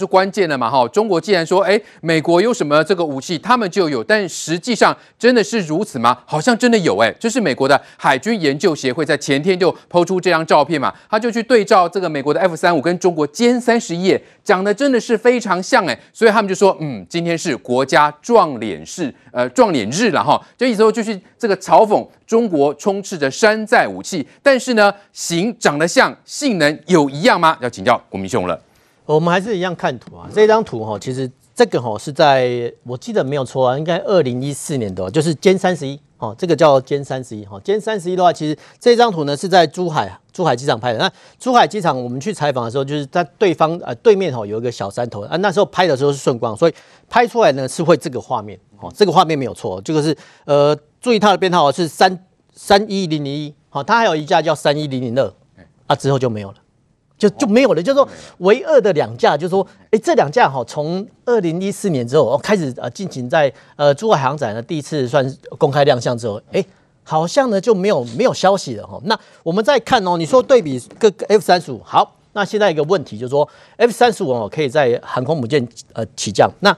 是关键的嘛哈，中国既然说，哎，美国有什么这个武器，他们就有，但实际上真的是如此吗？好像真的有哎，这是美国的海军研究协会在前天就抛出这张照片嘛，他就去对照这个美国的 F 三五跟中国歼三十一，讲的真的是非常像哎，所以他们就说，嗯，今天是国家撞脸式呃撞脸日了哈，这意思就是这个嘲讽中国充斥着山寨武器，但是呢，型长得像，性能有一样吗？要请教国民兄了。我们还是一样看图啊，这张图哈，其实这个哈是在我记得没有错啊，应该二零一四年的，就是歼三十一哦，这个叫歼三十一哈，歼三十一的话，其实这张图呢是在珠海珠海机场拍的。那珠海机场我们去采访的时候，就是在对方呃对面哈有一个小山头啊，那时候拍的时候是顺光，所以拍出来呢是会这个画面哦，这个画面没有错，这个是呃注意它的编号是三三一零零一，好，它还有一架叫三一零零二啊，之后就没有了。就就没有了，就是说唯二的两架，就是说，哎，这两架哈，从二零一四年之后开始呃进行在呃珠海航展的第一次算公开亮相之后，哎，好像呢就没有没有消息了哈。那我们再看哦，你说对比各个 F 三十五，好，那现在一个问题就是说，F 三十五哦可以在航空母舰呃起降，那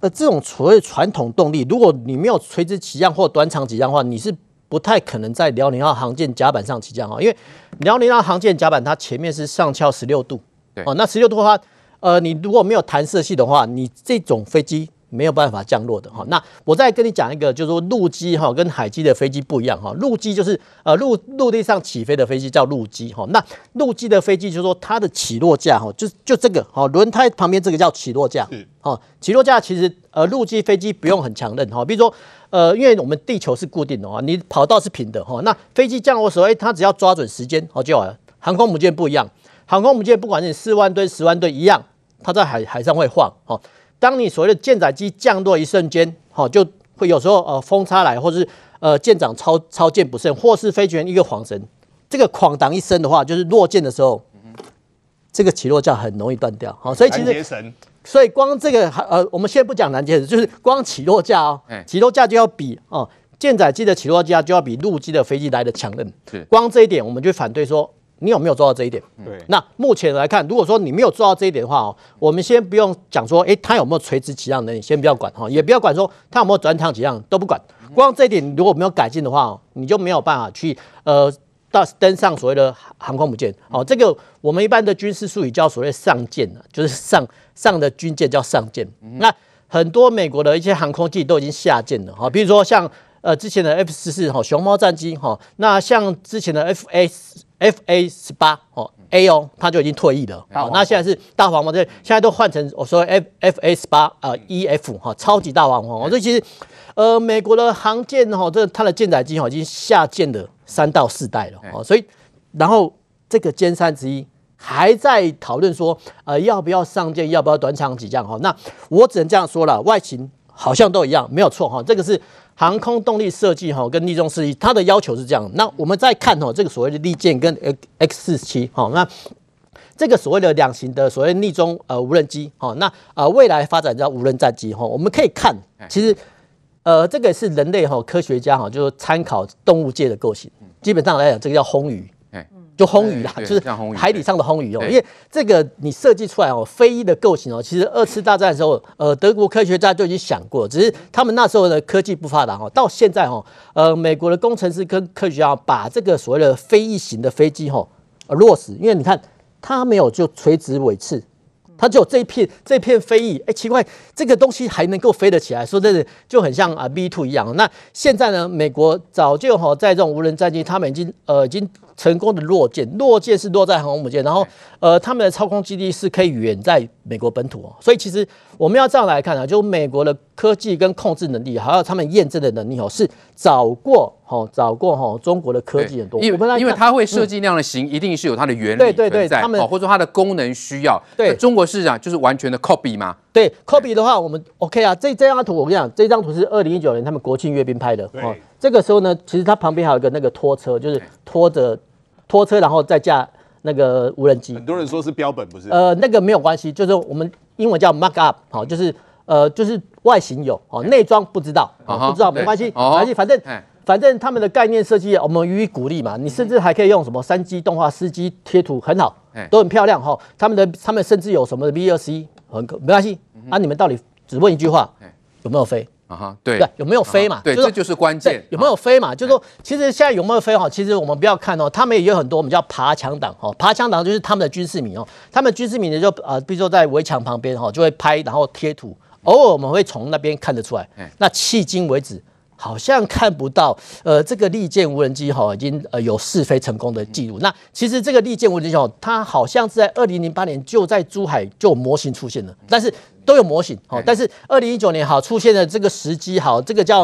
呃这种所谓传统动力，如果你没有垂直起降或短场起降的话，你是。不太可能在辽宁号航舰甲板上起降啊，因为辽宁号航舰甲板它前面是上翘十六度，哦，那十六度的话，呃，你如果没有弹射器的话，你这种飞机没有办法降落的哈。那我再跟你讲一个，就是说陆基哈跟海基的飞机不一样哈，陆基就是呃陆陆地上起飞的飞机叫陆基哈，那陆基的飞机就是说它的起落架哈，就就这个哈，轮胎旁边这个叫起落架，哦，起落架其实呃陆基飞机不用很强韧哈，比如说。呃，因为我们地球是固定的啊，你跑道是平的哈，那飞机降落的时候，哎，它只要抓准时间好就好了。航空母舰不一样，航空母舰不管是四万吨、十万吨一样，它在海海上会晃哦。当你所谓的舰载机降落一瞬间，好就会有时候呃风差来，或是呃舰长操操舰不慎，或是飞行员一个晃神，这个哐当一声的话，就是落舰的时候，这个起落架很容易断掉。好，所以其实。所以光这个呃，我们先不讲拦截，就是光起落架哦，起落架就要比哦舰载机的起落架就要比陆基的飞机来的强韧。是，光这一点我们就反对说，你有没有做到这一点？对。那目前来看，如果说你没有做到这一点的话哦，我们先不用讲说，哎，它有没有垂直起降能力，先不要管哈，也不要管说它有没有转场起降，都不管。光这一点如果没有改进的话，你就没有办法去呃。到登上所谓的航空母舰，哦，这个我们一般的军事术语叫所谓上舰，就是上上的军舰叫上舰。那很多美国的一些航空器都已经下舰了，哈，比如说像呃之前的 F 十四哈熊猫战机哈，那像之前的 F A F A 十八哦 A 哦，他就已经退役了，好，那现在是大黄蜂，这现在都换成我说 F F A 十八啊 E F 哈超级大黄蜂，这其实呃美国的航舰哈，这它的舰载机哈已经下舰了。三到四代了哦，所以然后这个歼三十一还在讨论说，呃，要不要上舰，要不要短场起降哈？那我只能这样说了，外形好像都一样，没有错哈。这个是航空动力设计哈，跟逆中设计它的要求是这样。那我们再看哈，这个所谓的利剑跟 X X 四七哈，那这个所谓的两型的所谓逆中呃无人机哈，那呃未来发展叫无人战机哈，我们可以看其实。呃，这个是人类哈科学家哈，就是参考动物界的构型，基本上来讲，这个叫轰鱼，就轰鱼啦，就是海底上的轰鱼哦。因为这个你设计出来哦，飞翼的构型哦，其实二次大战的时候，呃，德国科学家就已经想过，只是他们那时候的科技不发达哦，到现在哦，呃，美国的工程师跟科学家把这个所谓的飞翼型的飞机哈落实，因为你看它没有就垂直尾刺。它就有这一片这一片飞翼，哎、欸，奇怪，这个东西还能够飞得起来，说真的就很像啊 B two 一样。那现在呢，美国早就哈在这种无人战机，他们已经呃已经。成功的落舰，落舰是落在航空母舰，然后呃，他们的操控基地是可以远在美国本土哦，所以其实我们要这样来看啊，就美国的科技跟控制能力，还有他们验证的能力哦，是早过哦，早过哦中国的科技很多。因为因为它会设计那样的型，一定是有它的原理存在，对对对，他们或者说它的功能需要。对，中国市场就是完全的 copy 嘛？对，copy 的话，我们 OK 啊。这这张图我跟你讲，这张图是二零一九年他们国庆阅兵拍的哦。这个时候呢，其实它旁边还有一个那个拖车，就是拖着拖车，然后再架那个无人机。很多人说是标本，不是？呃，那个没有关系，就是我们英文叫 mock up，好就是呃，就是外形有哦，内装不知道，不知道没关系，没关系，反正反正他们的概念设计，我们予以鼓励嘛。你甚至还可以用什么三 G 动画、四 D 贴图，很好，都很漂亮哈。他们的他们甚至有什么 V 二 C，很没关系。啊，你们到底只问一句话，有没有飞？啊哈，对，有没有飞嘛？对，这就是关键。有没有飞嘛？就是说，其实现在有没有飞哈？其实我们不要看哦，他们也有很多我们叫爬墙党哈，爬墙党就是他们的军事迷哦，他们军事迷呢就呃，比如说在围墙旁边哈，就会拍然后贴图，偶尔我们会从那边看得出来。那迄今为止。好像看不到，呃，这个利剑无人机哈已经呃有试飞成功的记录。那其实这个利剑无人机哦，它好像是在二零零八年就在珠海就有模型出现了，但是都有模型哦。但是二零一九年好出现的这个时机好，这个叫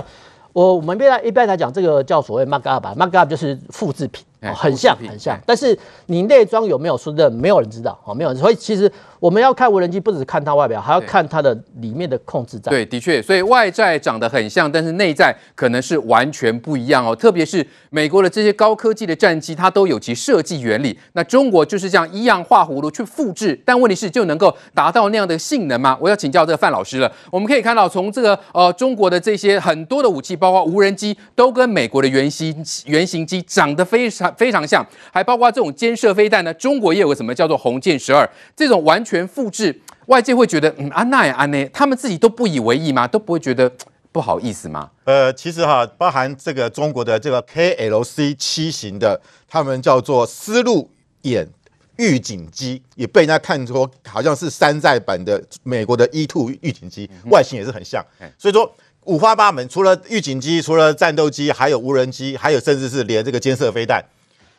我我们一般一般来讲，这个叫所谓 mock up 吧，mock up 就是复制品，很像很像。但是你内装有没有说的，没有人知道哦，没有人。所以其实。我们要看无人机，不只看它外表，还要看它的里面的控制站。对，的确，所以外在长得很像，但是内在可能是完全不一样哦。特别是美国的这些高科技的战机，它都有其设计原理。那中国就是这样一样画葫芦去复制，但问题是就能够达到那样的性能吗？我要请教这个范老师了。我们可以看到，从这个呃中国的这些很多的武器，包括无人机，都跟美国的原型原型机长得非常非常像，还包括这种肩射飞弹呢。中国也有个什么叫做红箭十二这种完全复制。外界会觉得，嗯，安娜也安呢，他们自己都不以为意吗？都不会觉得不好意思吗？呃，其实哈，包含这个中国的这个 KLC 七型的，他们叫做丝路眼预警机，也被人家看出好像是山寨版的美国的 E two 预警机，外形也是很像。所以说五花八门，除了预警机，除了战斗机，还有无人机，还有甚至是连这个监射飞弹。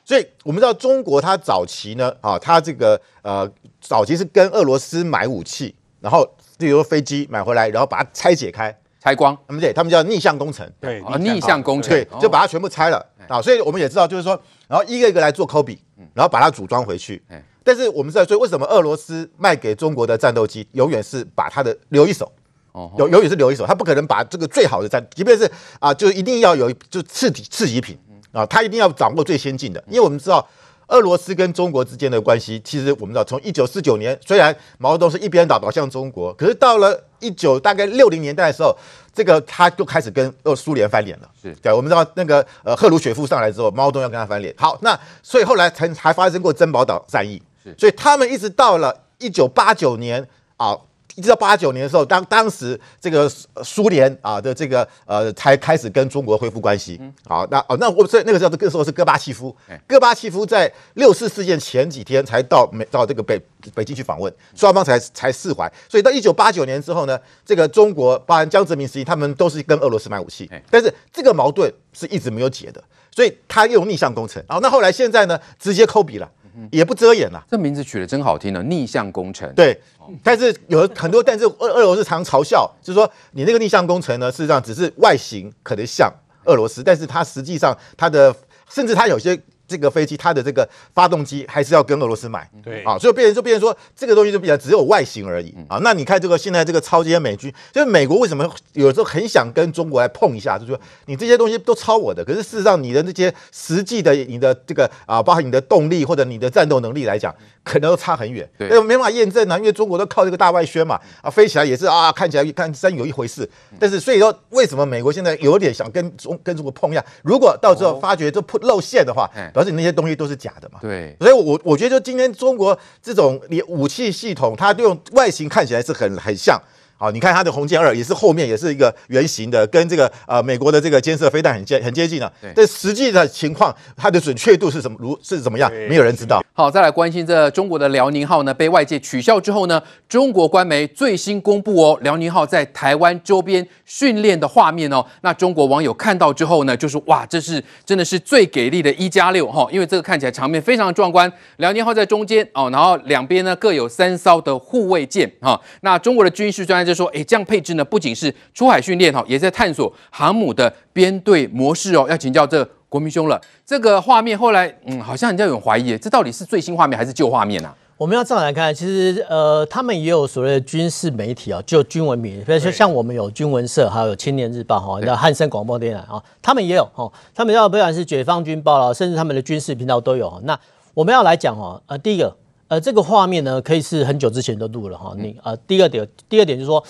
所以我们知道，中国它早期呢，啊，它这个呃，早期是跟俄罗斯买武器，然后例如飞机买回来，然后把它拆解开，拆光，他们对，他们叫逆向工程，对，逆向工程，对，就把它全部拆了。啊。所以我们也知道，就是说，然后一个一个来做 copy，然后把它组装回去。但是我们知道，所以为什么俄罗斯卖给中国的战斗机，永远是把它的留一手，哦。永远是留一手，他不可能把这个最好的战，即便是啊，就一定要有就次级次级品。啊，他一定要掌握最先进的，因为我们知道俄罗斯跟中国之间的关系，其实我们知道从一九四九年，虽然毛泽东是一边倒倒向中国，可是到了一九大概六零年代的时候，这个他就开始跟呃苏联翻脸了。是对，我们知道那个呃赫鲁雪夫上来之后，毛泽东要跟他翻脸。好，那所以后来才还发生过珍宝岛战役。是，所以他们一直到了一九八九年啊。一直到八九年的时候，当当时这个苏联啊的这个呃才开始跟中国恢复关系。好，那哦，那我这那个时候，那个时候是戈巴契夫。戈巴契夫在六四事件前几天才到美到这个北北京去访问，双方才才释怀。所以到一九八九年之后呢，这个中国包含江泽民时期，他们都是跟俄罗斯买武器，但是这个矛盾是一直没有解的，所以他用逆向工程。好，那后来现在呢，直接抠笔了。也不遮掩了，这名字取得真好听呢，逆向工程。对，但是有很多，但是俄俄罗斯常嘲笑，就是说你那个逆向工程呢，事实上只是外形可能像俄罗斯，但是它实际上它的，甚至它有些。这个飞机它的这个发动机还是要跟俄罗斯买，对。啊，所以变成就变成说这个东西就比较只有外形而已。啊。那你看这个现在这个超级美军，就是美国为什么有时候很想跟中国来碰一下，就是说你这些东西都抄我的，可是事实上你的这些实际的你的这个啊，包括你的动力或者你的战斗能力来讲，可能都差很远，对，没办法验证啊，因为中国都靠这个大外宣嘛，啊，飞起来也是啊，看起来看真有一回事，但是所以说为什么美国现在有点想跟中跟中国碰一下？如果到时候发觉这露馅的话，表示你那些东西都是假的嘛？对，所以我我觉得就今天中国这种你武器系统，它用外形看起来是很很像。好，你看它的红箭二也是后面也是一个圆形的，跟这个呃美国的这个监射飞弹很接很接近了。对，但实际的情况，它的准确度是什么？如是怎么样？没有人知道。好，再来关心这中国的辽宁号呢，被外界取消之后呢，中国官媒最新公布哦，辽宁号在台湾周边训练的画面哦。那中国网友看到之后呢，就说哇，这是真的是最给力的一加六哈，因为这个看起来场面非常壮观。辽宁号在中间哦，然后两边呢各有三艘的护卫舰哈。那中国的军事专家就说，哎，这样配置呢，不仅是出海训练哈，也在探索航母的编队模式哦。要请教这国民兄了，这个画面后来嗯，好像人家有人怀疑，这到底是最新画面还是旧画面啊？我们要这样来看，其实呃，他们也有所谓的军事媒体啊，就军文媒，比如说像我们有军文社，还有青年日报哈，那汉声广播电台啊，他们也有哈，他们要不管是解放军报了，甚至他们的军事频道都有。那我们要来讲哦，呃，第一个。呃，这个画面呢，可以是很久之前都录了哈。你呃，第二点，第二点就是说，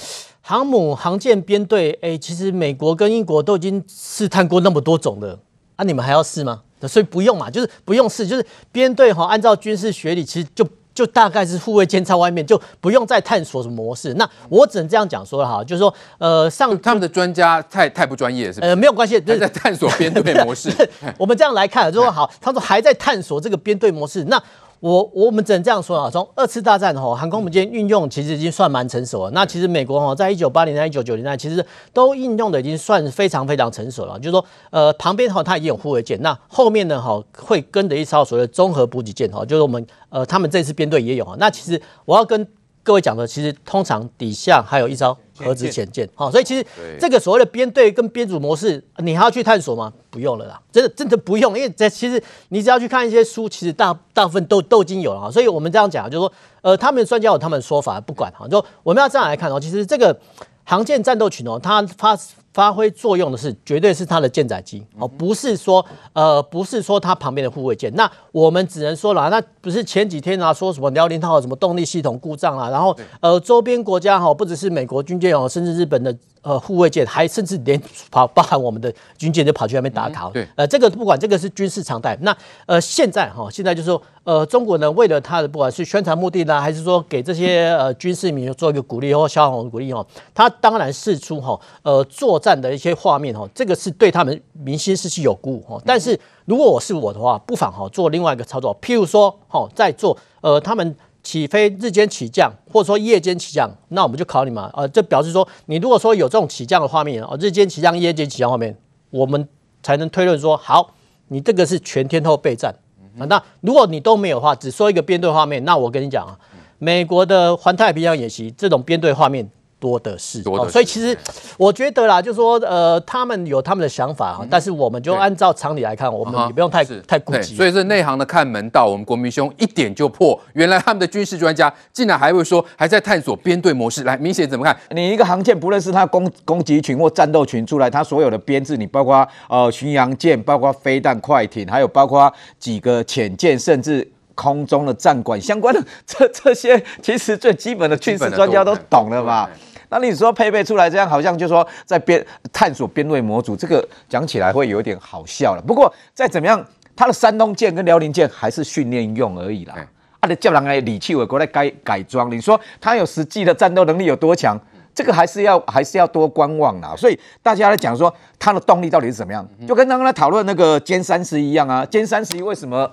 航母、航舰编队，哎，其实美国跟英国都已经试探过那么多种了，啊，你们还要试吗？所以不用嘛，就是不用试，就是编队哈，按照军事学理，其实就。就大概是护卫舰在外面，就不用再探索什么模式。那我只能这样讲说了哈，就是说，呃，上他们的专家太太不专业，是不是？呃，没有关系，还在探索编队模式。我们这样来看，就说好，他说还在探索这个编队模式。那我我们只能这样说啊，从二次大战吼，航空母舰运用其实已经算蛮成熟了。那其实美国哈，在一九八零年、一九九零年，其实都应用的已经算非常非常成熟了。就是说，呃，旁边吼它已经有护卫舰，那后面呢吼会跟着一艘所谓的综合补给舰哈，就是我们呃他们这次编队也有啊。那其实我要跟各位讲的，其实通常底下还有一艘核子潜舰，好，所以其实这个所谓的编队跟编组模式，你还要去探索吗？不用了啦，真的真的不用，因为这其实你只要去看一些书，其实大大部分都都已经有了啊。所以我们这样讲，就是说，呃，他们专家有他们的说法，不管哈，就我们要这样来看哦，其实这个航舰战斗群哦，它发。发挥作用的是，绝对是它的舰载机哦，不是说呃，不是说它旁边的护卫舰。那我们只能说了，那不是前几天啊，说什么辽宁号什么动力系统故障啊，然后呃，周边国家哈，不只是美国军舰哦，甚至日本的。呃，护卫舰还甚至连跑，包含我们的军舰就跑去那边打卡。对，呃，这个不管这个是军事常态。那呃，现在哈，现在就是说，呃，中国呢，为了它的不管是宣传目的呢，还是说给这些呃军事迷做一个鼓励或消防的鼓励哦，它当然释出哈，呃，作战的一些画面哈，这个是对他们民心士气有鼓舞哈。但是如果我是我的话，不妨哈做另外一个操作，譬如说哈，在做呃他们。起飞日间起降，或者说夜间起降，那我们就考你嘛。呃，这表示说，你如果说有这种起降的画面，哦，日间起降、夜间起降画面，我们才能推论说，好，你这个是全天候备战。啊，那如果你都没有的话，只说一个编队画面，那我跟你讲啊，美国的环太平洋演习这种编队画面。多的是，多的是，所以其实我觉得啦，就是说，呃，他们有他们的想法哈，但是我们就按照常理来看，我们也不用太太顾忌。所以是内行的看门道，我们国民兄一点就破。原来他们的军事专家竟然还会说，还在探索编队模式。来，明显怎么看？你一个航舰，不论是它攻攻击群或战斗群出来，它所有的编制，你包括呃巡洋舰，包括飞弹快艇，还有包括几个潜舰，甚至空中的战管相关的这这些，其实最基本的军事专家都懂了嘛。那你说配备出来这样，好像就说在编探索编队模组，这个讲起来会有点好笑了。不过再怎么样，它的山东舰跟辽宁舰还是训练用而已啦。啊，的叫人来理气，我过来改改装。你说他有实际的战斗能力有多强？这个还是要还是要多观望啦。所以大家来讲说它的动力到底是怎么样，就跟刚刚来讨论那个歼三十一样啊。歼三十一为什么？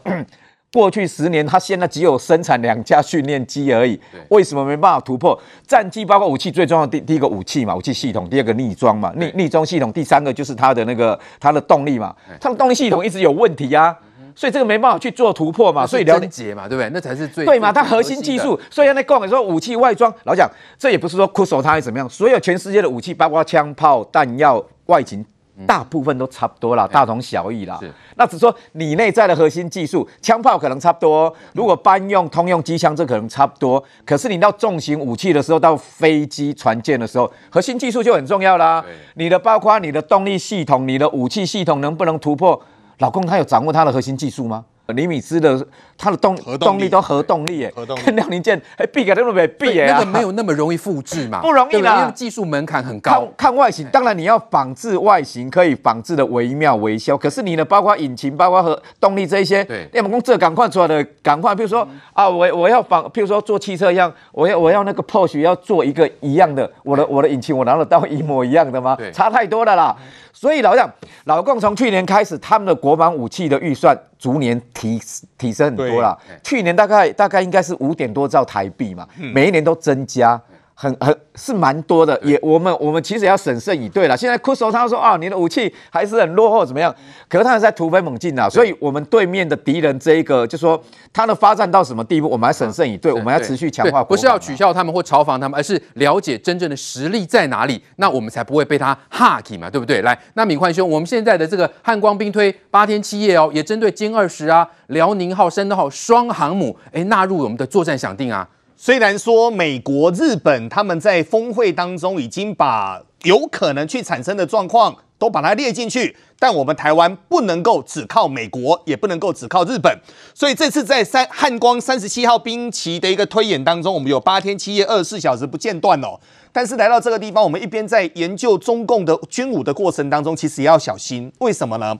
过去十年，它现在只有生产两架训练机而已。为什么没办法突破？战机包括武器，最重要的第第一个武器嘛，武器系统；第二个逆装嘛，逆逆装系统；第三个就是它的那个它的动力嘛，它的动力系统一直有问题啊，所以这个没办法去做突破嘛。所以了解嘛，对不对？那才是最对嘛。它核心技术，所以那讲说武器外装，老讲这也不是说酷手它还怎么样，所有全世界的武器，包括枪炮弹药外形。大部分都差不多啦，大同小异啦。是，那只说你内在的核心技术，枪炮可能差不多。如果班用通用机枪，这可能差不多。可是你到重型武器的时候，到飞机、船舰的时候，核心技术就很重要啦。你的包括你的动力系统、你的武器系统能不能突破？老公他有掌握他的核心技术吗？尼米兹的它的动动力都核动力耶，跟辽宁舰哎避开那么没避耶，那个没有那么容易复制嘛，不容易啦，因为技术门槛很高。看外形，当然你要仿制外形，可以仿制的惟妙惟肖。可是你呢，包括引擎，包括和动力这一些，对，要么工这赶快出来的，赶快，比如说啊，我我要仿，譬如说做汽车一样，我要我要那个 Porsche 要做一个一样的，我的我的引擎我拿得到一模一样的吗？差太多了啦。所以老讲，老共从去年开始，他们的国防武器的预算逐年提提升很多了。去年大概大概应该是五点多兆台币嘛，每一年都增加。很很是蛮多的，也我们我们其实要审慎以对了。现在库索他说啊，你的武器还是很落后，怎么样？可是他是在突飞猛进啊，所以我们对面的敌人这一个，就说他的发展到什么地步，我们还审慎以对，我们要持续强化。不是要取笑他们或嘲讽他们，而是了解真正的实力在哪里，那我们才不会被他哈起嘛，对不对？来，那敏宽兄，我们现在的这个汉光兵推八天七夜哦，也针对歼二十啊、辽宁号、山东号双航母，哎，纳入我们的作战想定啊。虽然说美国、日本他们在峰会当中已经把有可能去产生的状况都把它列进去。但我们台湾不能够只靠美国，也不能够只靠日本。所以这次在三汉光三十七号兵棋的一个推演当中，我们有八天七夜二十四小时不间断哦。但是来到这个地方，我们一边在研究中共的军武的过程当中，其实也要小心。为什么呢？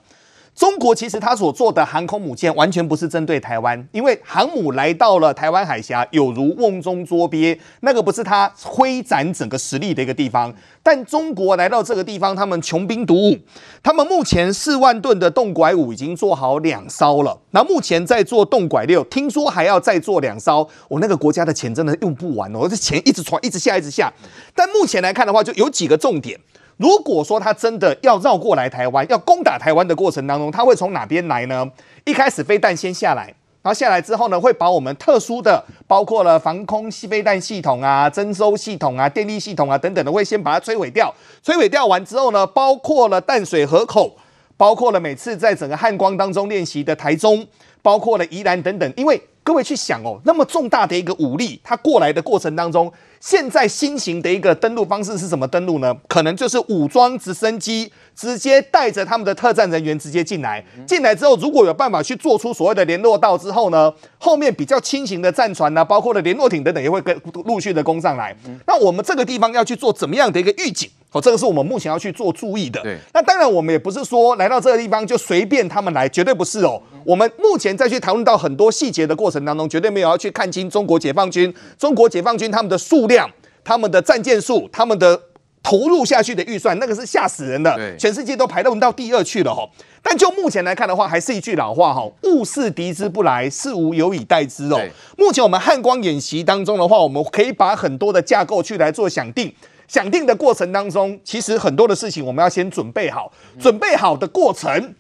中国其实他所做的航空母舰完全不是针对台湾，因为航母来到了台湾海峡，有如瓮中捉鳖，那个不是他挥展整个实力的一个地方。但中国来到这个地方，他们穷兵黩武，他们目前四万吨的洞拐五已经做好两艘了，那目前在做洞拐六，听说还要再做两艘。我、那个国家的钱真的用不完哦，这钱一直传，一直下，一直下。但目前来看的话，就有几个重点。如果说他真的要绕过来台湾，要攻打台湾的过程当中，他会从哪边来呢？一开始飞弹先下来，然后下来之后呢，会把我们特殊的，包括了防空飞弹系统啊、侦收系统啊、电力系统啊等等的，会先把它摧毁掉。摧毁掉完之后呢，包括了淡水河口，包括了每次在整个汉光当中练习的台中，包括了宜兰等等。因为各位去想哦，那么重大的一个武力，它过来的过程当中。现在新型的一个登陆方式是什么登陆呢？可能就是武装直升机直接带着他们的特战人员直接进来。进来之后，如果有办法去做出所谓的联络道之后呢，后面比较轻型的战船呢，包括了联络艇等等，也会跟陆续的攻上来。那我们这个地方要去做怎么样的一个预警？哦，这个是我们目前要去做注意的。对。那当然，我们也不是说来到这个地方就随便他们来，绝对不是哦。我们目前再去讨论到很多细节的过程当中，绝对没有要去看清中国解放军、中国解放军他们的数量、他们的战舰数、他们的投入下去的预算，那个是吓死人的。对，全世界都排到到第二去了哈。但就目前来看的话，还是一句老话哈：物是敌之不来，事无有以待之哦。目前我们汉光演习当中的话，我们可以把很多的架构去来做想定。想定的过程当中，其实很多的事情我们要先准备好。准备好的过程，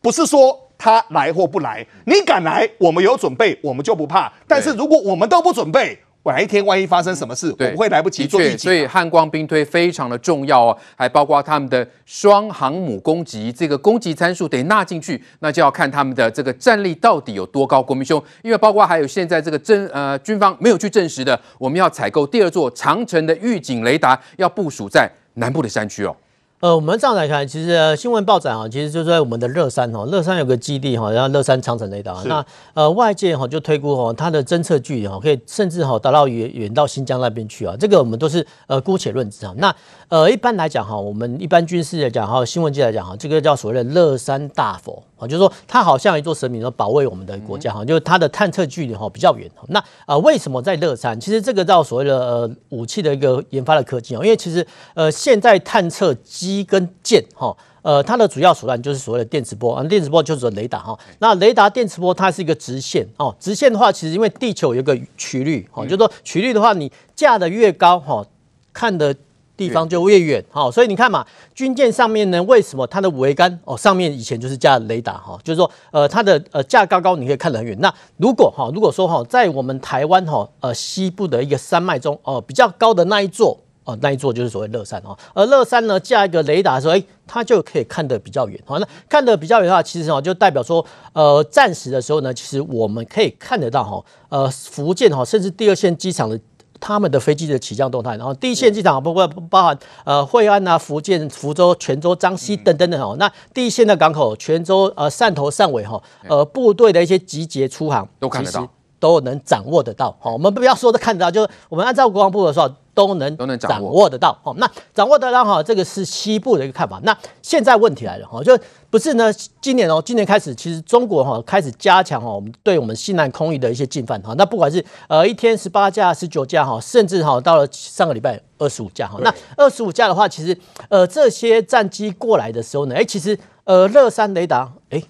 不是说他来或不来，你敢来，我们有准备，我们就不怕。但是如果我们都不准备，哪一天万一发生什么事，我们会来不及做预警。所以汉光兵推非常的重要哦，还包括他们的双航母攻击，这个攻击参数得纳进去，那就要看他们的这个战力到底有多高。国民兄，因为包括还有现在这个真呃军方没有去证实的，我们要采购第二座长城的预警雷达，要部署在南部的山区哦。呃，我们这样来看，其实、呃、新闻报载啊，其实就在我们的乐山哈，乐山有个基地哈，然后乐山长城雷达。那呃，外界哈就推估哈，它的侦测距离哈，可以甚至哈达到远远到新疆那边去啊。这个我们都是呃姑且论之啊。那呃，一般来讲哈，我们一般军事来讲哈，新闻界来讲哈，这个叫所谓的乐山大佛。啊，就是说它好像一座神明，说保卫我们的国家哈，就是它的探测距离哈比较远。那啊，为什么在乐山？其实这个叫所谓的呃武器的一个研发的科技哦，因为其实呃现在探测机跟舰哈，呃它的主要手段就是所谓的电磁波啊，电磁波就是雷达哈。那雷达电磁波它是一个直线哦，直线的话，其实因为地球有一个曲率哈，就是说曲率的话，你架得越高哈，看的。地方就越远，好，所以你看嘛，军舰上面呢，为什么它的桅杆哦上面以前就是架雷达哈，就是说呃它的呃架高高，你可以看得很远。那如果哈，如果说哈，在我们台湾哈呃西部的一个山脉中哦比较高的那一座哦那一座就是所谓乐山哦，而乐山呢架一个雷达的时候，哎，它就可以看得比较远。好，那看得比较远的话，其实哦就代表说呃暂时的时候呢，其实我们可以看得到哈呃福建哈甚至第二线机场的。他们的飞机的起降动态，然后第一线机场包括包含呃惠安啊、福建福州、泉州、彰西等等等哦。那第一线的港口，泉州呃汕头汕尾哈，呃部队的一些集结出航都看得到，都能掌握得到。好，我们不要说的看得到，就是我们按照国防部的说。都能都能掌握得到哦。那掌握得到哈，这个是西部的一个看法。那现在问题来了哈，就不是呢？今年哦，今年开始，其实中国哈开始加强哈，我们对我们西南空域的一些进犯哈。那不管是呃一天十八架、十九架哈，甚至哈到了上个礼拜二十五架哈。那二十五架的话，其实呃这些战机过来的时候呢，哎，其实呃乐山雷达哎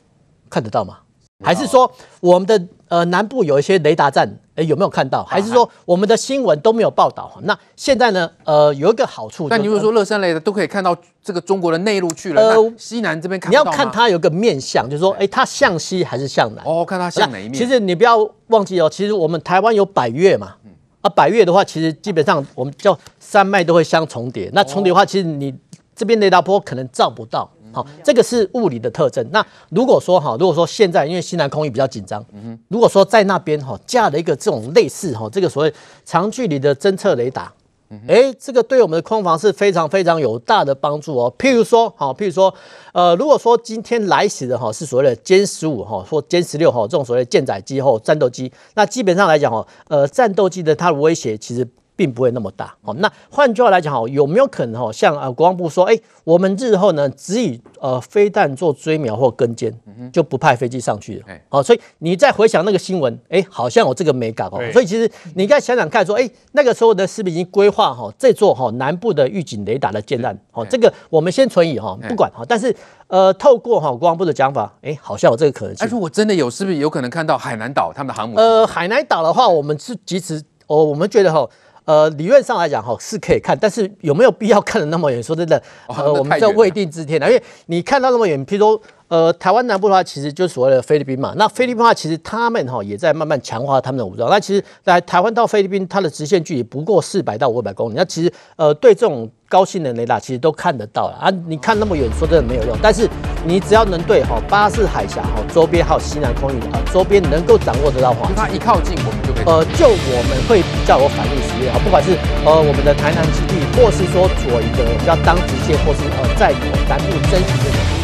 看得到吗？还是说我们的呃南部有一些雷达站？哎，有没有看到？还是说我们的新闻都没有报道？那现在呢？呃，有一个好处，那你如果说乐山雷的都可以看到这个中国的内陆去了，呃，西南这边看，你要看它有个面向，就是说，哎，它向西还是向南？哦，看它向哪一面？其实你不要忘记哦，其实我们台湾有百越嘛，啊，百越的话，其实基本上我们叫山脉都会相重叠。那重叠的话，其实你这边雷达波可能照不到。好，这个是物理的特征。那如果说哈，如果说现在因为西南空域比较紧张，嗯，如果说在那边哈架了一个这种类似哈这个所谓长距离的侦测雷达，哎，这个对我们的空防是非常非常有大的帮助哦。譬如说，好，譬如说，呃，如果说今天来袭的哈是所谓的歼十五哈或歼十六哈这种所谓的舰载机或战斗机，那基本上来讲哈，呃，战斗机的它的威胁其实。并不会那么大，好，那换句话来讲，哈，有没有可能，哈，像呃国防部说，哎，我们日后呢，只以呃飞弹做追瞄或跟监，就不派飞机上去了，好，所以你再回想那个新闻，哎，好像有这个美感哦，所以其实你应该想想看，说，哎，那个时候的是不是已经规划哈这座哈南部的预警雷达的建案，好，这个我们先存疑哈，不管哈，但是呃，透过哈国防部的讲法，哎，好像有这个可能性。哎，如果真的有，是不是有可能看到海南岛他们的航母？呃，海南岛的话，我们是即使哦，我们觉得哈。呃，理论上来讲，哈是可以看，但是有没有必要看的那么远？说真的，呃，我们叫未定之天了，因为你看到那么远，譬如说。呃，台湾南部的话，其实就是所谓的菲律宾嘛。那菲律宾的话，其实他们哈也在慢慢强化他们的武装。那其实，在台湾到菲律宾，它的直线距离不过四百到五百公里。那其实，呃，对这种高性能雷达，其实都看得到了啊。你看那么远，说真的没有用。但是你只要能对哈巴士海峡哈周边还有西南空域啊周边能够掌握得到的话，它一靠近我们就可以。呃，就我们会比较有反应时间啊，不管是呃我们的台南基地，或是说左一个比较当直线，或是呃在南部争取这种。